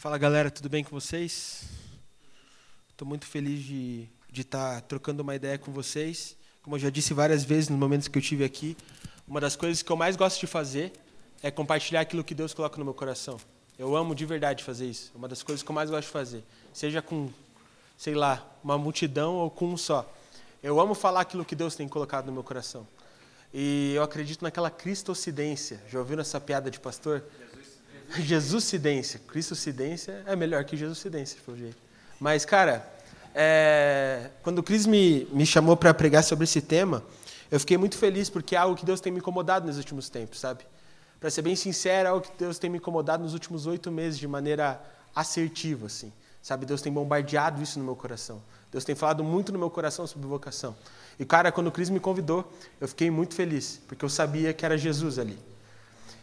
Fala galera, tudo bem com vocês? Estou muito feliz de estar tá trocando uma ideia com vocês. Como eu já disse várias vezes nos momentos que eu tive aqui, uma das coisas que eu mais gosto de fazer é compartilhar aquilo que Deus coloca no meu coração. Eu amo de verdade fazer isso. É uma das coisas que eu mais gosto de fazer. Seja com, sei lá, uma multidão ou com um só. Eu amo falar aquilo que Deus tem colocado no meu coração. E eu acredito naquela cristocidência. Já ouviram essa piada de pastor? Jesuscidência. Cristocidência é melhor que Jesuscidência, pelo jeito. Mas, cara, é... quando o Cris me, me chamou para pregar sobre esse tema, eu fiquei muito feliz porque é algo que Deus tem me incomodado nos últimos tempos, sabe? Para ser bem sincero, é algo que Deus tem me incomodado nos últimos oito meses de maneira assertiva, assim. Sabe, Deus tem bombardeado isso no meu coração. Deus tem falado muito no meu coração sobre vocação. E, cara, quando o Cris me convidou, eu fiquei muito feliz, porque eu sabia que era Jesus ali.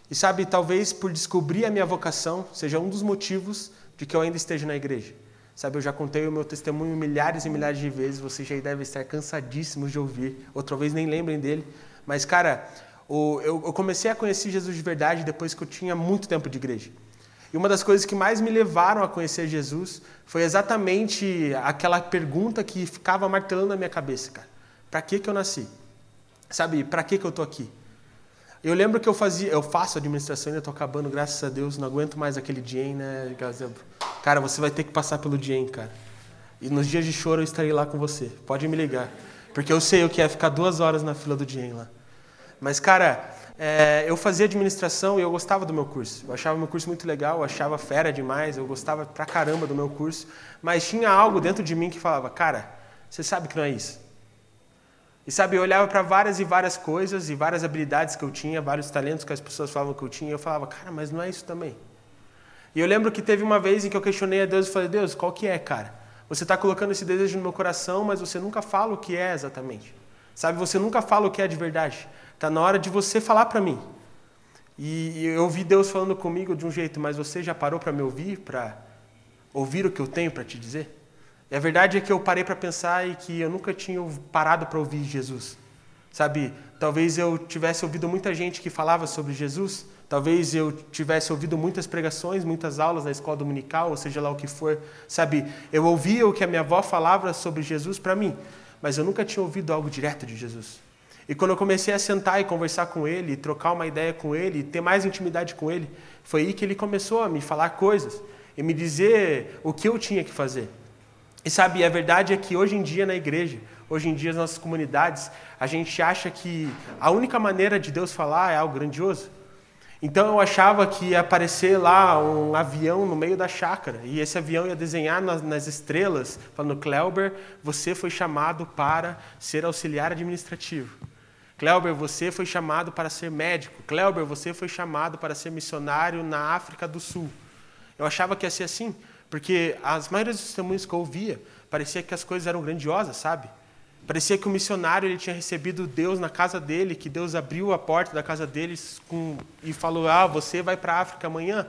E sabe, talvez por descobrir a minha vocação seja um dos motivos de que eu ainda esteja na igreja. Sabe, eu já contei o meu testemunho milhares e milhares de vezes, vocês já devem estar cansadíssimos de ouvir, outra vez nem lembrem dele. Mas, cara, eu comecei a conhecer Jesus de verdade depois que eu tinha muito tempo de igreja. E uma das coisas que mais me levaram a conhecer Jesus foi exatamente aquela pergunta que ficava martelando na minha cabeça, cara. Para que que eu nasci? Sabe, para que que eu tô aqui? Eu lembro que eu fazia, eu faço administração ainda estou acabando, graças a Deus, não aguento mais aquele DIEM, né? Cara, você vai ter que passar pelo DIEM, cara. E nos dias de choro eu estarei lá com você. Pode me ligar. Porque eu sei o que é ficar duas horas na fila do DIEM lá. Mas, cara, é, eu fazia administração e eu gostava do meu curso. Eu achava meu curso muito legal, eu achava fera demais, eu gostava pra caramba do meu curso. Mas tinha algo dentro de mim que falava, cara, você sabe que não é isso. E sabe, eu olhava para várias e várias coisas e várias habilidades que eu tinha, vários talentos que as pessoas falavam que eu tinha, e eu falava, cara, mas não é isso também. E eu lembro que teve uma vez em que eu questionei a Deus e falei, Deus, qual que é, cara? Você está colocando esse desejo no meu coração, mas você nunca fala o que é exatamente. Sabe, você nunca fala o que é de verdade. Está na hora de você falar para mim. E eu ouvi Deus falando comigo de um jeito, mas você já parou para me ouvir, para ouvir o que eu tenho para te dizer? E a verdade é que eu parei para pensar e que eu nunca tinha parado para ouvir Jesus. Sabe, talvez eu tivesse ouvido muita gente que falava sobre Jesus, talvez eu tivesse ouvido muitas pregações, muitas aulas na escola dominical, ou seja lá o que for. Sabe, eu ouvia o que a minha avó falava sobre Jesus para mim, mas eu nunca tinha ouvido algo direto de Jesus. E quando eu comecei a sentar e conversar com ele, trocar uma ideia com ele, ter mais intimidade com ele, foi aí que ele começou a me falar coisas e me dizer o que eu tinha que fazer. E sabe, a verdade é que hoje em dia na igreja, hoje em dia nas nossas comunidades, a gente acha que a única maneira de Deus falar é algo grandioso. Então eu achava que ia aparecer lá um avião no meio da chácara, e esse avião ia desenhar nas, nas estrelas, falando: Kleuber, você foi chamado para ser auxiliar administrativo. Kleuber, você foi chamado para ser médico. Kleuber, você foi chamado para ser missionário na África do Sul. Eu achava que ia ser assim. Porque as maiores dos testemunhos que eu ouvia, parecia que as coisas eram grandiosas, sabe? Parecia que o missionário ele tinha recebido Deus na casa dele, que Deus abriu a porta da casa deles com, e falou: Ah, você vai para a África amanhã.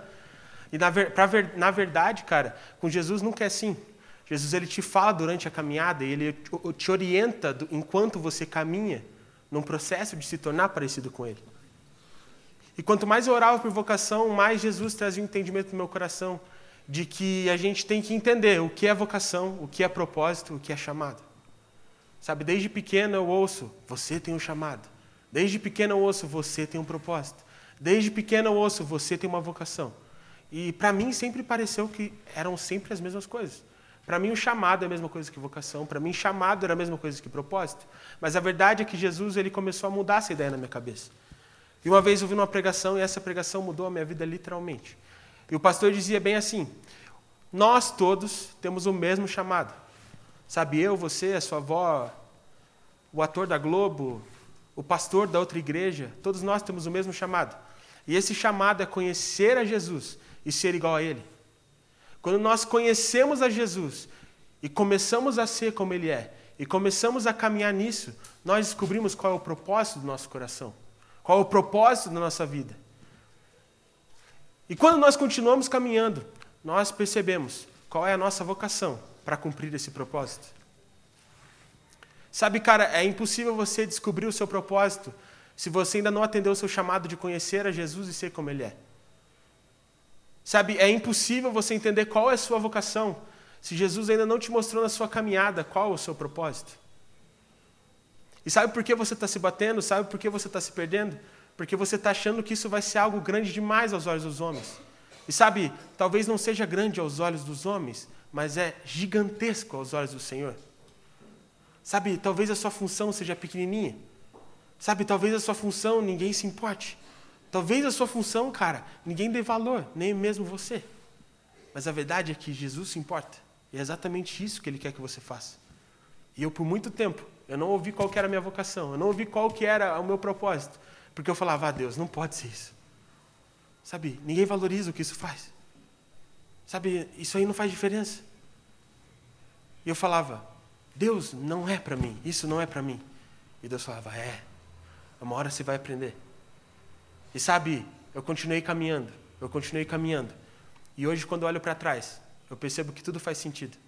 E na, pra, na verdade, cara, com Jesus nunca é assim. Jesus ele te fala durante a caminhada e ele te orienta do, enquanto você caminha num processo de se tornar parecido com ele. E quanto mais eu orava por vocação, mais Jesus trazia um entendimento no meu coração de que a gente tem que entender o que é vocação, o que é propósito, o que é chamado. Sabe, desde pequeno eu ouço, você tem um chamado. Desde pequeno eu ouço, você tem um propósito. Desde pequeno eu ouço, você tem uma vocação. E para mim sempre pareceu que eram sempre as mesmas coisas. Para mim o chamado é a mesma coisa que vocação, para mim chamado era a mesma coisa que propósito. Mas a verdade é que Jesus ele começou a mudar essa ideia na minha cabeça. E uma vez eu vi uma pregação e essa pregação mudou a minha vida literalmente. E o pastor dizia bem assim: Nós todos temos o mesmo chamado. Sabe, eu, você, a sua avó, o ator da Globo, o pastor da outra igreja, todos nós temos o mesmo chamado. E esse chamado é conhecer a Jesus e ser igual a Ele. Quando nós conhecemos a Jesus e começamos a ser como Ele é, e começamos a caminhar nisso, nós descobrimos qual é o propósito do nosso coração, qual é o propósito da nossa vida. E quando nós continuamos caminhando, nós percebemos qual é a nossa vocação para cumprir esse propósito. Sabe, cara, é impossível você descobrir o seu propósito se você ainda não atendeu o seu chamado de conhecer a Jesus e ser como Ele é. Sabe, é impossível você entender qual é a sua vocação se Jesus ainda não te mostrou na sua caminhada qual é o seu propósito. E sabe por que você está se batendo? Sabe por que você está se perdendo? Porque você está achando que isso vai ser algo grande demais aos olhos dos homens. E sabe, talvez não seja grande aos olhos dos homens, mas é gigantesco aos olhos do Senhor. Sabe, talvez a sua função seja pequenininha. Sabe, talvez a sua função ninguém se importe. Talvez a sua função, cara, ninguém dê valor, nem mesmo você. Mas a verdade é que Jesus se importa. E é exatamente isso que ele quer que você faça. E eu, por muito tempo, eu não ouvi qual era a minha vocação, eu não ouvi qual que era o meu propósito. Porque eu falava, ah, Deus, não pode ser isso. Sabe, ninguém valoriza o que isso faz. Sabe, isso aí não faz diferença. E eu falava, Deus, não é para mim, isso não é para mim. E Deus falava, é, uma hora você vai aprender. E sabe, eu continuei caminhando, eu continuei caminhando. E hoje, quando olho para trás, eu percebo que tudo faz sentido.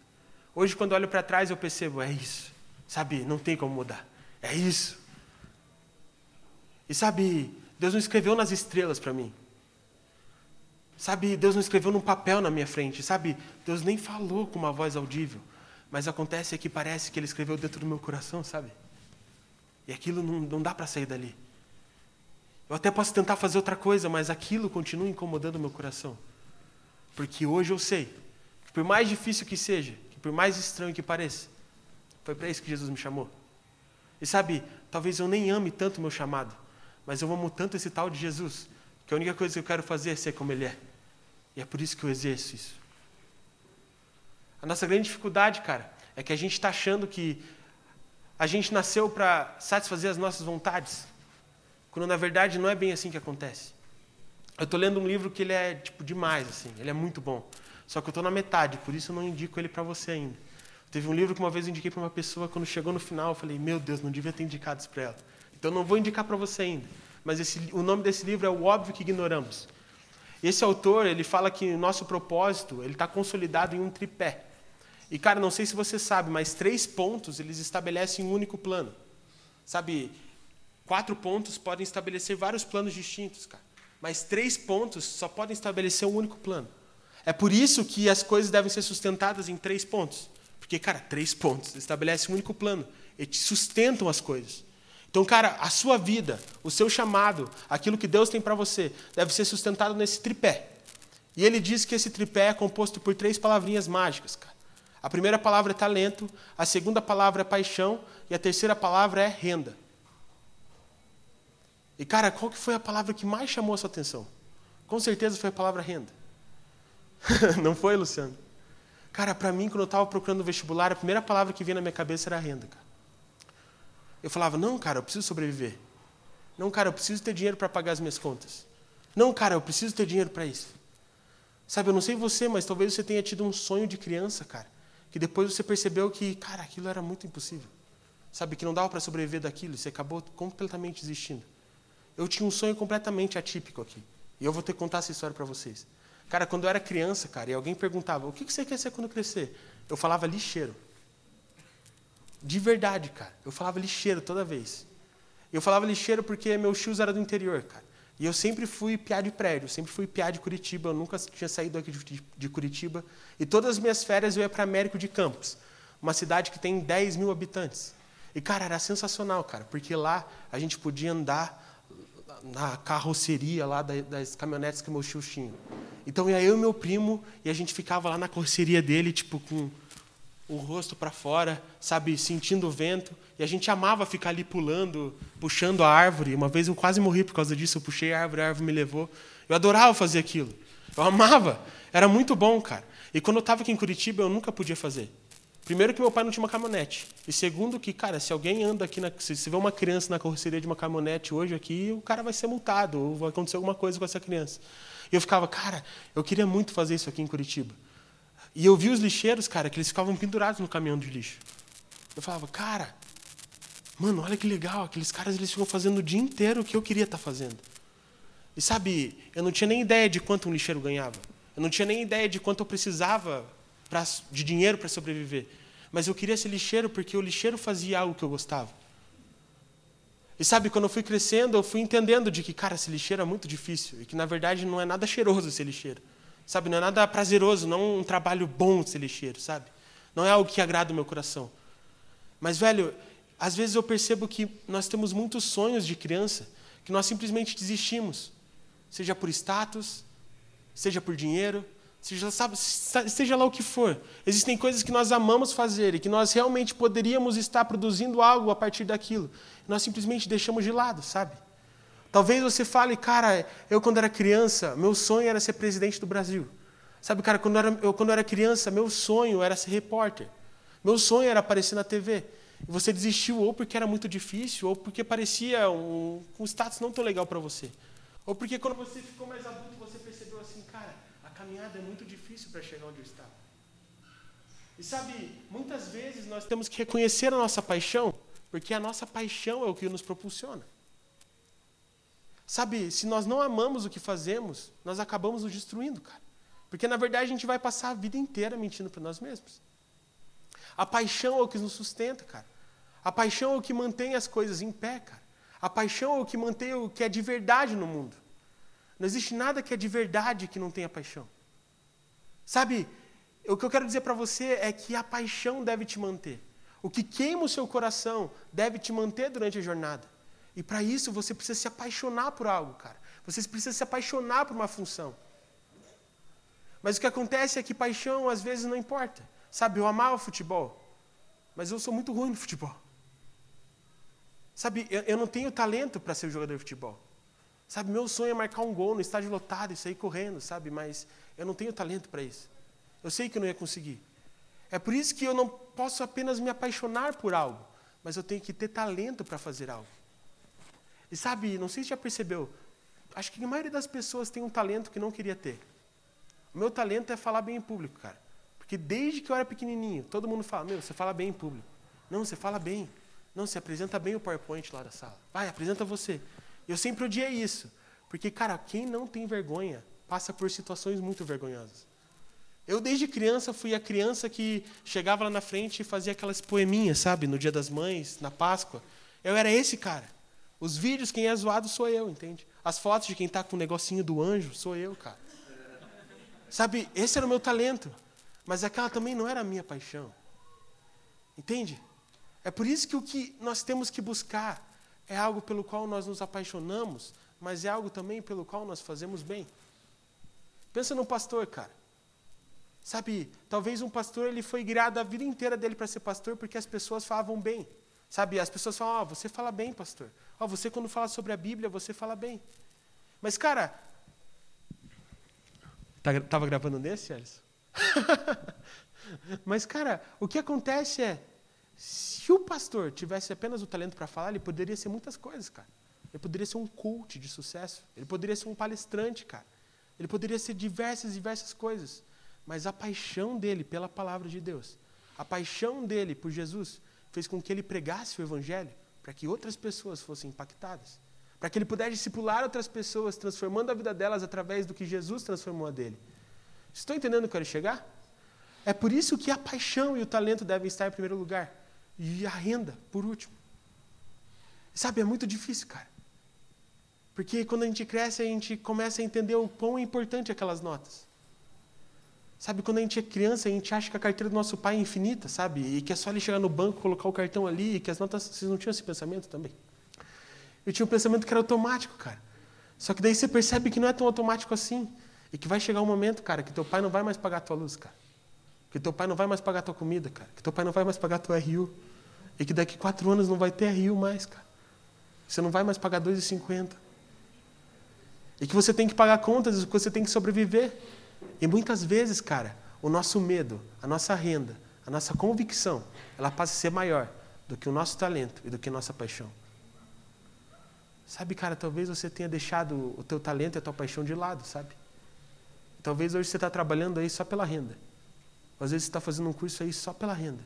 Hoje, quando olho para trás, eu percebo, é isso. Sabe, não tem como mudar. É isso. E sabe, Deus não escreveu nas estrelas para mim. Sabe, Deus não escreveu num papel na minha frente. Sabe, Deus nem falou com uma voz audível. Mas acontece é que parece que Ele escreveu dentro do meu coração, sabe? E aquilo não, não dá para sair dali. Eu até posso tentar fazer outra coisa, mas aquilo continua incomodando o meu coração. Porque hoje eu sei que, por mais difícil que seja, que por mais estranho que pareça, foi para isso que Jesus me chamou. E sabe, talvez eu nem ame tanto o meu chamado, mas eu amo tanto esse tal de Jesus, que a única coisa que eu quero fazer é ser como Ele é. E é por isso que eu exerço isso. A nossa grande dificuldade, cara, é que a gente está achando que a gente nasceu para satisfazer as nossas vontades, quando na verdade não é bem assim que acontece. Eu estou lendo um livro que ele é tipo demais, assim, ele é muito bom. Só que eu estou na metade, por isso eu não indico ele para você ainda. Teve um livro que uma vez eu indiquei para uma pessoa, quando chegou no final, eu falei, meu Deus, não devia ter indicado isso para ela. Então não vou indicar para você ainda. Mas esse, o nome desse livro é O Óbvio que Ignoramos. Esse autor, ele fala que o nosso propósito, ele está consolidado em um tripé. E, cara, não sei se você sabe, mas três pontos eles estabelecem um único plano. Sabe, quatro pontos podem estabelecer vários planos distintos, cara. Mas três pontos só podem estabelecer um único plano. É por isso que as coisas devem ser sustentadas em três pontos. Porque, cara, três pontos estabelecem um único plano. Eles sustentam as coisas. Então, cara, a sua vida, o seu chamado, aquilo que Deus tem para você, deve ser sustentado nesse tripé. E ele diz que esse tripé é composto por três palavrinhas mágicas, cara. A primeira palavra é talento, a segunda palavra é paixão e a terceira palavra é renda. E cara, qual que foi a palavra que mais chamou a sua atenção? Com certeza foi a palavra renda. Não foi, Luciano? Cara, para mim, quando eu estava procurando o vestibular, a primeira palavra que vinha na minha cabeça era renda. Cara. Eu falava, não, cara, eu preciso sobreviver. Não, cara, eu preciso ter dinheiro para pagar as minhas contas. Não, cara, eu preciso ter dinheiro para isso. Sabe, eu não sei você, mas talvez você tenha tido um sonho de criança, cara que depois você percebeu que, cara, aquilo era muito impossível. Sabe, que não dava para sobreviver daquilo, você acabou completamente desistindo. Eu tinha um sonho completamente atípico aqui. E eu vou ter que contar essa história para vocês. Cara, quando eu era criança, cara, e alguém perguntava, o que você quer ser quando crescer? Eu falava lixeiro. De verdade, cara. Eu falava lixeiro toda vez. Eu falava lixeiro porque meus tios eram do interior, cara. E eu sempre fui piá de prédio, sempre fui piá de Curitiba, eu nunca tinha saído aqui de, de Curitiba. E todas as minhas férias eu ia para Américo de Campos, uma cidade que tem 10 mil habitantes. E, cara, era sensacional, cara, porque lá a gente podia andar na carroceria lá das caminhonetes que meus tios tinham. Então ia eu e meu primo, e a gente ficava lá na carroceria dele, tipo, com o rosto para fora, sabe, sentindo o vento. E a gente amava ficar ali pulando, puxando a árvore. Uma vez eu quase morri por causa disso. Eu puxei a árvore, a árvore me levou. Eu adorava fazer aquilo. Eu amava. Era muito bom, cara. E quando eu estava aqui em Curitiba, eu nunca podia fazer. Primeiro que meu pai não tinha uma caminhonete. E segundo que, cara, se alguém anda aqui, na, se você vê uma criança na carroceria de uma caminhonete hoje aqui, o cara vai ser multado, ou vai acontecer alguma coisa com essa criança. E eu ficava, cara, eu queria muito fazer isso aqui em Curitiba. E eu vi os lixeiros, cara, que eles ficavam pendurados no caminhão de lixo. Eu falava, cara, mano, olha que legal, aqueles caras eles ficam fazendo o dia inteiro o que eu queria estar tá fazendo. E sabe, eu não tinha nem ideia de quanto um lixeiro ganhava. Eu não tinha nem ideia de quanto eu precisava pra, de dinheiro para sobreviver. Mas eu queria ser lixeiro porque o lixeiro fazia algo que eu gostava. E sabe, quando eu fui crescendo, eu fui entendendo de que, cara, ser lixeiro é muito difícil. E que, na verdade, não é nada cheiroso ser lixeiro. Sabe, não é nada prazeroso, não é um trabalho bom ser lixeiro, sabe? Não é algo que agrada o meu coração. Mas, velho, às vezes eu percebo que nós temos muitos sonhos de criança que nós simplesmente desistimos. Seja por status, seja por dinheiro, seja, sabe, seja lá o que for. Existem coisas que nós amamos fazer e que nós realmente poderíamos estar produzindo algo a partir daquilo. Nós simplesmente deixamos de lado, sabe? Talvez você fale, cara, eu quando era criança, meu sonho era ser presidente do Brasil. Sabe, cara, quando eu era, eu, quando eu era criança, meu sonho era ser repórter. Meu sonho era aparecer na TV. E você desistiu ou porque era muito difícil, ou porque parecia um, um status não tão legal para você. Ou porque quando você ficou mais adulto, você percebeu assim, cara, a caminhada é muito difícil para chegar onde eu estava. E sabe, muitas vezes nós temos que reconhecer a nossa paixão, porque a nossa paixão é o que nos propulsiona. Sabe, se nós não amamos o que fazemos, nós acabamos nos destruindo, cara. Porque na verdade a gente vai passar a vida inteira mentindo para nós mesmos. A paixão é o que nos sustenta, cara. A paixão é o que mantém as coisas em pé, cara. A paixão é o que mantém o que é de verdade no mundo. Não existe nada que é de verdade que não tenha paixão. Sabe, o que eu quero dizer para você é que a paixão deve te manter. O que queima o seu coração deve te manter durante a jornada. E para isso você precisa se apaixonar por algo, cara. Você precisa se apaixonar por uma função. Mas o que acontece é que paixão às vezes não importa. Sabe, eu amava futebol, mas eu sou muito ruim no futebol. Sabe, eu, eu não tenho talento para ser jogador de futebol. Sabe, meu sonho é marcar um gol no estádio lotado e sair correndo, sabe? Mas eu não tenho talento para isso. Eu sei que eu não ia conseguir. É por isso que eu não posso apenas me apaixonar por algo, mas eu tenho que ter talento para fazer algo. E sabe, não sei se já percebeu, acho que a maioria das pessoas tem um talento que não queria ter. O meu talento é falar bem em público, cara. Porque desde que eu era pequenininho, todo mundo fala: Meu, você fala bem em público. Não, você fala bem. Não, você apresenta bem o PowerPoint lá da sala. Vai, apresenta você. Eu sempre odiei isso. Porque, cara, quem não tem vergonha passa por situações muito vergonhosas. Eu, desde criança, fui a criança que chegava lá na frente e fazia aquelas poeminhas, sabe? No Dia das Mães, na Páscoa. Eu era esse cara. Os vídeos, quem é zoado sou eu, entende? As fotos de quem está com o negocinho do anjo, sou eu, cara. Sabe, esse era o meu talento. Mas aquela também não era a minha paixão. Entende? É por isso que o que nós temos que buscar é algo pelo qual nós nos apaixonamos, mas é algo também pelo qual nós fazemos bem. Pensa no pastor, cara. Sabe, talvez um pastor ele foi criado a vida inteira dele para ser pastor porque as pessoas falavam bem. Sabe, as pessoas falam: "Ó, oh, você fala bem, pastor. Oh, você quando fala sobre a Bíblia, você fala bem". Mas cara, tá, tava gravando nesse, Alisson? Mas, cara, o que acontece é, se o pastor tivesse apenas o talento para falar, ele poderia ser muitas coisas, cara. Ele poderia ser um coach de sucesso. Ele poderia ser um palestrante, cara. Ele poderia ser diversas, diversas coisas. Mas a paixão dele pela palavra de Deus, a paixão dele por Jesus, fez com que ele pregasse o evangelho para que outras pessoas fossem impactadas. Para que ele pudesse discipular outras pessoas, transformando a vida delas através do que Jesus transformou a dele. Estou entendendo o que eu quero chegar? É por isso que a paixão e o talento devem estar em primeiro lugar. E a renda, por último. Sabe, é muito difícil, cara. Porque quando a gente cresce, a gente começa a entender o quão é importante aquelas notas. Sabe, quando a gente é criança, a gente acha que a carteira do nosso pai é infinita, sabe? E que é só ele chegar no banco, colocar o cartão ali, e que as notas. Vocês não tinham esse pensamento também? Eu tinha um pensamento que era automático, cara. Só que daí você percebe que não é tão automático assim. E que vai chegar um momento, cara, que teu pai não vai mais pagar a tua luz, cara. Que teu pai não vai mais pagar a tua comida, cara. Que teu pai não vai mais pagar a tua RU. E que daqui quatro anos não vai ter RU mais, cara. Você não vai mais pagar 2,50. E que você tem que pagar contas, que você tem que sobreviver. E muitas vezes, cara, o nosso medo, a nossa renda, a nossa convicção, ela passa a ser maior do que o nosso talento e do que a nossa paixão. Sabe, cara, talvez você tenha deixado o teu talento e a tua paixão de lado, sabe? Talvez hoje você está trabalhando aí só pela renda. Às vezes você está fazendo um curso aí só pela renda.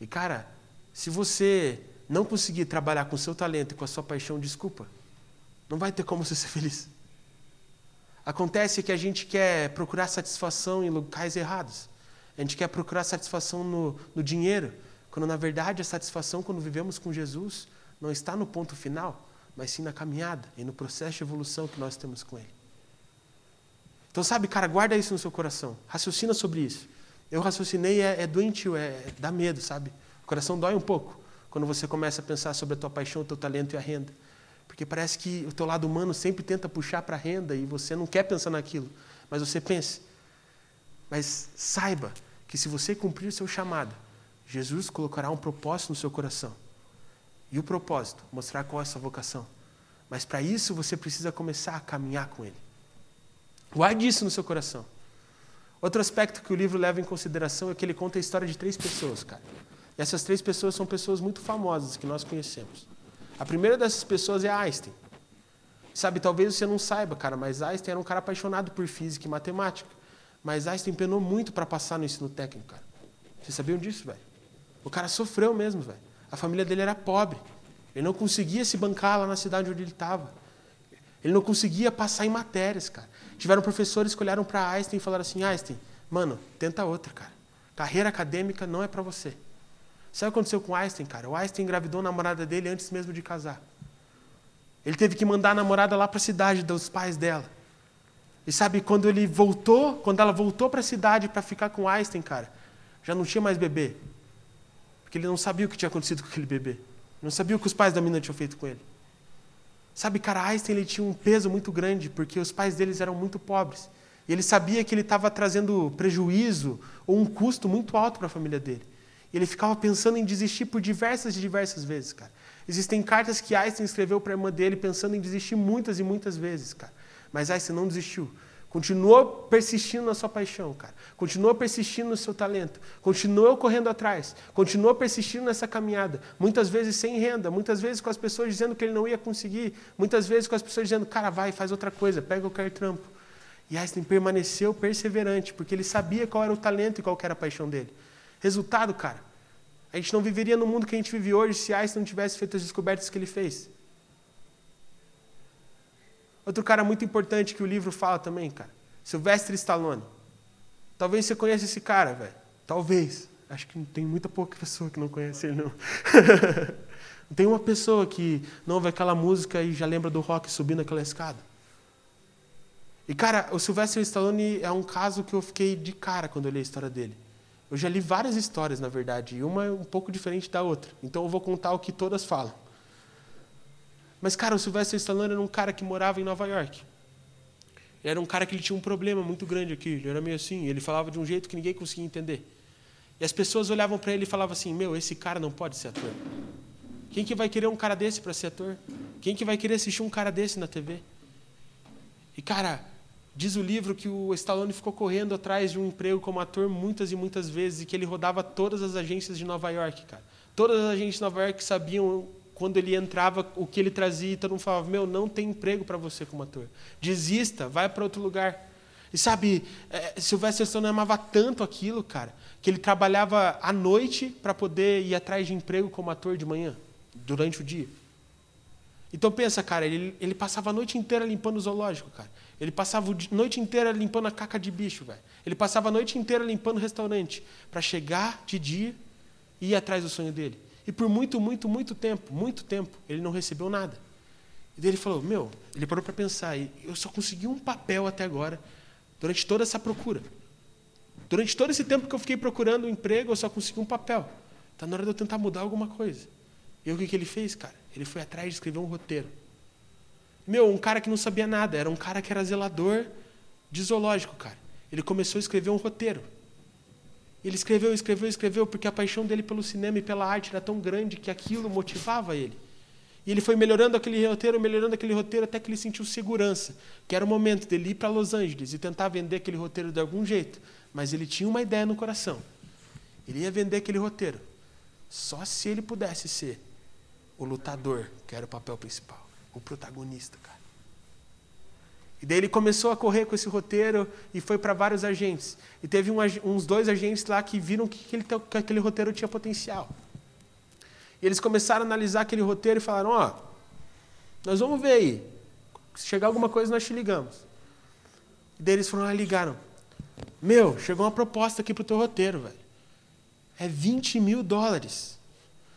E, cara, se você não conseguir trabalhar com o seu talento e com a sua paixão, desculpa. Não vai ter como você ser feliz. Acontece que a gente quer procurar satisfação em locais errados. A gente quer procurar satisfação no, no dinheiro, quando na verdade a satisfação, quando vivemos com Jesus, não está no ponto final, mas sim na caminhada e no processo de evolução que nós temos com Ele. Então, sabe, cara, guarda isso no seu coração. Raciocina sobre isso. Eu raciocinei, é, é doentio, é, é, dá medo, sabe? O coração dói um pouco quando você começa a pensar sobre a tua paixão, o teu talento e a renda. Porque parece que o teu lado humano sempre tenta puxar para a renda e você não quer pensar naquilo. Mas você pensa. Mas saiba que se você cumprir o seu chamado, Jesus colocará um propósito no seu coração. E o propósito? Mostrar qual é a sua vocação. Mas para isso você precisa começar a caminhar com Ele. Guarde isso no seu coração. Outro aspecto que o livro leva em consideração é que ele conta a história de três pessoas, cara. E essas três pessoas são pessoas muito famosas que nós conhecemos. A primeira dessas pessoas é Einstein. Sabe, talvez você não saiba, cara, mas Einstein era um cara apaixonado por física e matemática. Mas Einstein penou muito para passar no ensino técnico, cara. Vocês sabiam disso, velho? O cara sofreu mesmo, velho. A família dele era pobre. Ele não conseguia se bancar lá na cidade onde ele estava. Ele não conseguia passar em matérias, cara. Tiveram professores que olharam para Einstein e falaram assim: Einstein, mano, tenta outra, cara. Carreira acadêmica não é para você. Sabe o que aconteceu com Einstein, cara? O Einstein engravidou a namorada dele antes mesmo de casar. Ele teve que mandar a namorada lá para a cidade dos pais dela. E sabe, quando ele voltou, quando ela voltou para a cidade para ficar com Einstein, cara, já não tinha mais bebê. Porque ele não sabia o que tinha acontecido com aquele bebê. Não sabia o que os pais da menina tinham feito com ele. Sabe, cara, Einstein ele tinha um peso muito grande, porque os pais deles eram muito pobres. E ele sabia que ele estava trazendo prejuízo ou um custo muito alto para a família dele. E ele ficava pensando em desistir por diversas e diversas vezes, cara. Existem cartas que Einstein escreveu para a irmã dele pensando em desistir muitas e muitas vezes, cara. Mas Einstein não desistiu. Continuou persistindo na sua paixão, cara. Continuou persistindo no seu talento. Continuou correndo atrás. Continuou persistindo nessa caminhada. Muitas vezes sem renda. Muitas vezes com as pessoas dizendo que ele não ia conseguir. Muitas vezes com as pessoas dizendo, cara, vai, faz outra coisa, pega qualquer trampo. E Einstein permaneceu perseverante, porque ele sabia qual era o talento e qual era a paixão dele. Resultado, cara, a gente não viveria no mundo que a gente vive hoje se Einstein não tivesse feito as descobertas que ele fez. Outro cara muito importante que o livro fala também, cara. Sylvester Stallone. Talvez você conheça esse cara, velho. Talvez. Acho que tem muita pouca pessoa que não conhece ele, não. tem uma pessoa que não ouve aquela música e já lembra do rock subindo aquela escada. E, cara, o Sylvester Stallone é um caso que eu fiquei de cara quando eu li a história dele. Eu já li várias histórias, na verdade, e uma é um pouco diferente da outra. Então eu vou contar o que todas falam. Mas, cara, o Sylvester Stallone era um cara que morava em Nova York. Ele era um cara que ele tinha um problema muito grande aqui. Ele era meio assim. Ele falava de um jeito que ninguém conseguia entender. E as pessoas olhavam para ele e falavam assim: Meu, esse cara não pode ser ator. Quem que vai querer um cara desse para ser ator? Quem que vai querer assistir um cara desse na TV? E, cara, diz o livro que o Stallone ficou correndo atrás de um emprego como ator muitas e muitas vezes e que ele rodava todas as agências de Nova York, cara. Todas as agências de Nova York sabiam quando ele entrava, o que ele trazia, e todo mundo falava: Meu, não tem emprego para você como ator. Desista, vai para outro lugar. E sabe, é, Sylvester Stallone amava tanto aquilo, cara, que ele trabalhava à noite para poder ir atrás de emprego como ator de manhã, durante o dia. Então pensa, cara, ele, ele passava a noite inteira limpando o zoológico, cara. Ele passava a noite inteira limpando a caca de bicho, velho. Ele passava a noite inteira limpando o restaurante para chegar de dia e ir atrás do sonho dele. E por muito, muito, muito tempo, muito tempo, ele não recebeu nada. E daí ele falou: Meu, ele parou para pensar, eu só consegui um papel até agora, durante toda essa procura. Durante todo esse tempo que eu fiquei procurando um emprego, eu só consegui um papel. Está na hora de eu tentar mudar alguma coisa. E o que, que ele fez, cara? Ele foi atrás de escrever um roteiro. Meu, um cara que não sabia nada, era um cara que era zelador de zoológico, cara. Ele começou a escrever um roteiro. Ele escreveu, escreveu, escreveu, porque a paixão dele pelo cinema e pela arte era tão grande que aquilo motivava ele. E ele foi melhorando aquele roteiro, melhorando aquele roteiro, até que ele sentiu segurança, que era o momento dele ir para Los Angeles e tentar vender aquele roteiro de algum jeito. Mas ele tinha uma ideia no coração. Ele ia vender aquele roteiro. Só se ele pudesse ser o lutador, que era o papel principal, o protagonista, cara. E daí ele começou a correr com esse roteiro e foi para vários agentes. E teve um, uns dois agentes lá que viram que aquele, que aquele roteiro tinha potencial. E eles começaram a analisar aquele roteiro e falaram: Ó, oh, nós vamos ver aí. Se chegar alguma coisa, nós te ligamos. E daí eles foram lá e ligaram: Meu, chegou uma proposta aqui para o teu roteiro, velho. É 20 mil dólares.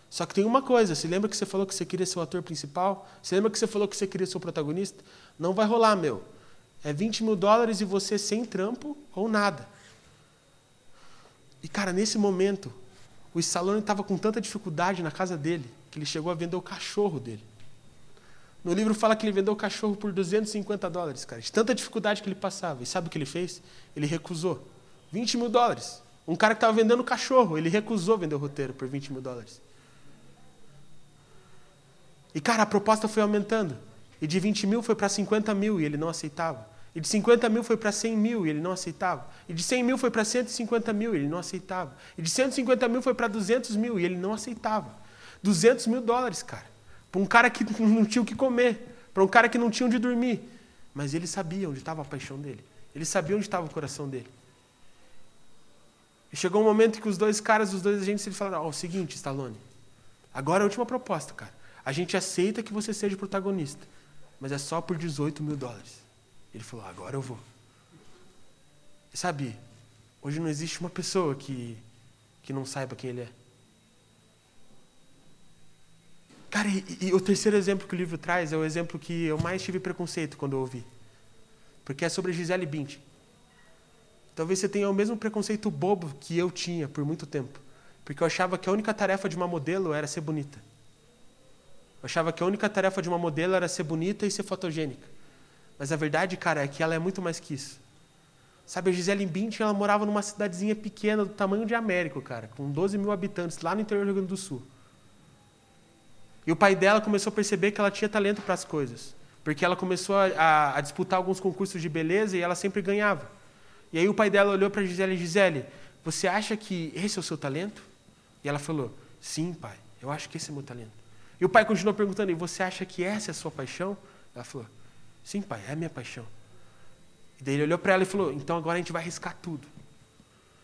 Só que tem uma coisa: você lembra que você falou que você queria ser o ator principal? Você lembra que você falou que você queria ser o protagonista? Não vai rolar, meu É 20 mil dólares e você sem trampo ou nada. E, cara, nesse momento, o Stallone estava com tanta dificuldade na casa dele que ele chegou a vender o cachorro dele. No livro fala que ele vendeu o cachorro por 250 dólares, cara. De tanta dificuldade que ele passava. E sabe o que ele fez? Ele recusou. 20 mil dólares. Um cara que estava vendendo cachorro, ele recusou vender o roteiro por 20 mil dólares. E, cara, a proposta foi aumentando. E de 20 mil foi para 50 mil e ele não aceitava. E de 50 mil foi para 100 mil e ele não aceitava. E de 100 mil foi para 150 mil e ele não aceitava. E de 150 mil foi para 200 mil e ele não aceitava. 200 mil dólares, cara. Para um cara que não tinha o que comer. Para um cara que não tinha onde dormir. Mas ele sabia onde estava a paixão dele. Ele sabia onde estava o coração dele. E chegou um momento que os dois caras, os dois agentes, eles falaram: Ó, oh, o seguinte, Stallone. Agora é a última proposta, cara. A gente aceita que você seja o protagonista. Mas é só por 18 mil dólares. Ele falou: agora eu vou. Sabe, hoje não existe uma pessoa que, que não saiba quem ele é. Cara, e, e, o terceiro exemplo que o livro traz é o exemplo que eu mais tive preconceito quando eu ouvi. Porque é sobre Gisele Bündchen. Talvez você tenha o mesmo preconceito bobo que eu tinha por muito tempo. Porque eu achava que a única tarefa de uma modelo era ser bonita. Eu achava que a única tarefa de uma modelo era ser bonita e ser fotogênica. Mas a verdade, cara, é que ela é muito mais que isso. Sabe, a Gisele Bündchen, ela morava numa cidadezinha pequena do tamanho de Américo, cara, com 12 mil habitantes, lá no interior do Rio Grande do Sul. E o pai dela começou a perceber que ela tinha talento para as coisas. Porque ela começou a, a, disputar alguns concursos de beleza e ela sempre ganhava. E aí o pai dela olhou para Gisele, Gisele, você acha que esse é o seu talento? E ela falou, sim, pai, eu acho que esse é o meu talento. E o pai continuou perguntando, e você acha que essa é a sua paixão? Ela falou, Sim, pai, é a minha paixão. E daí ele olhou para ela e falou: Então agora a gente vai arriscar tudo.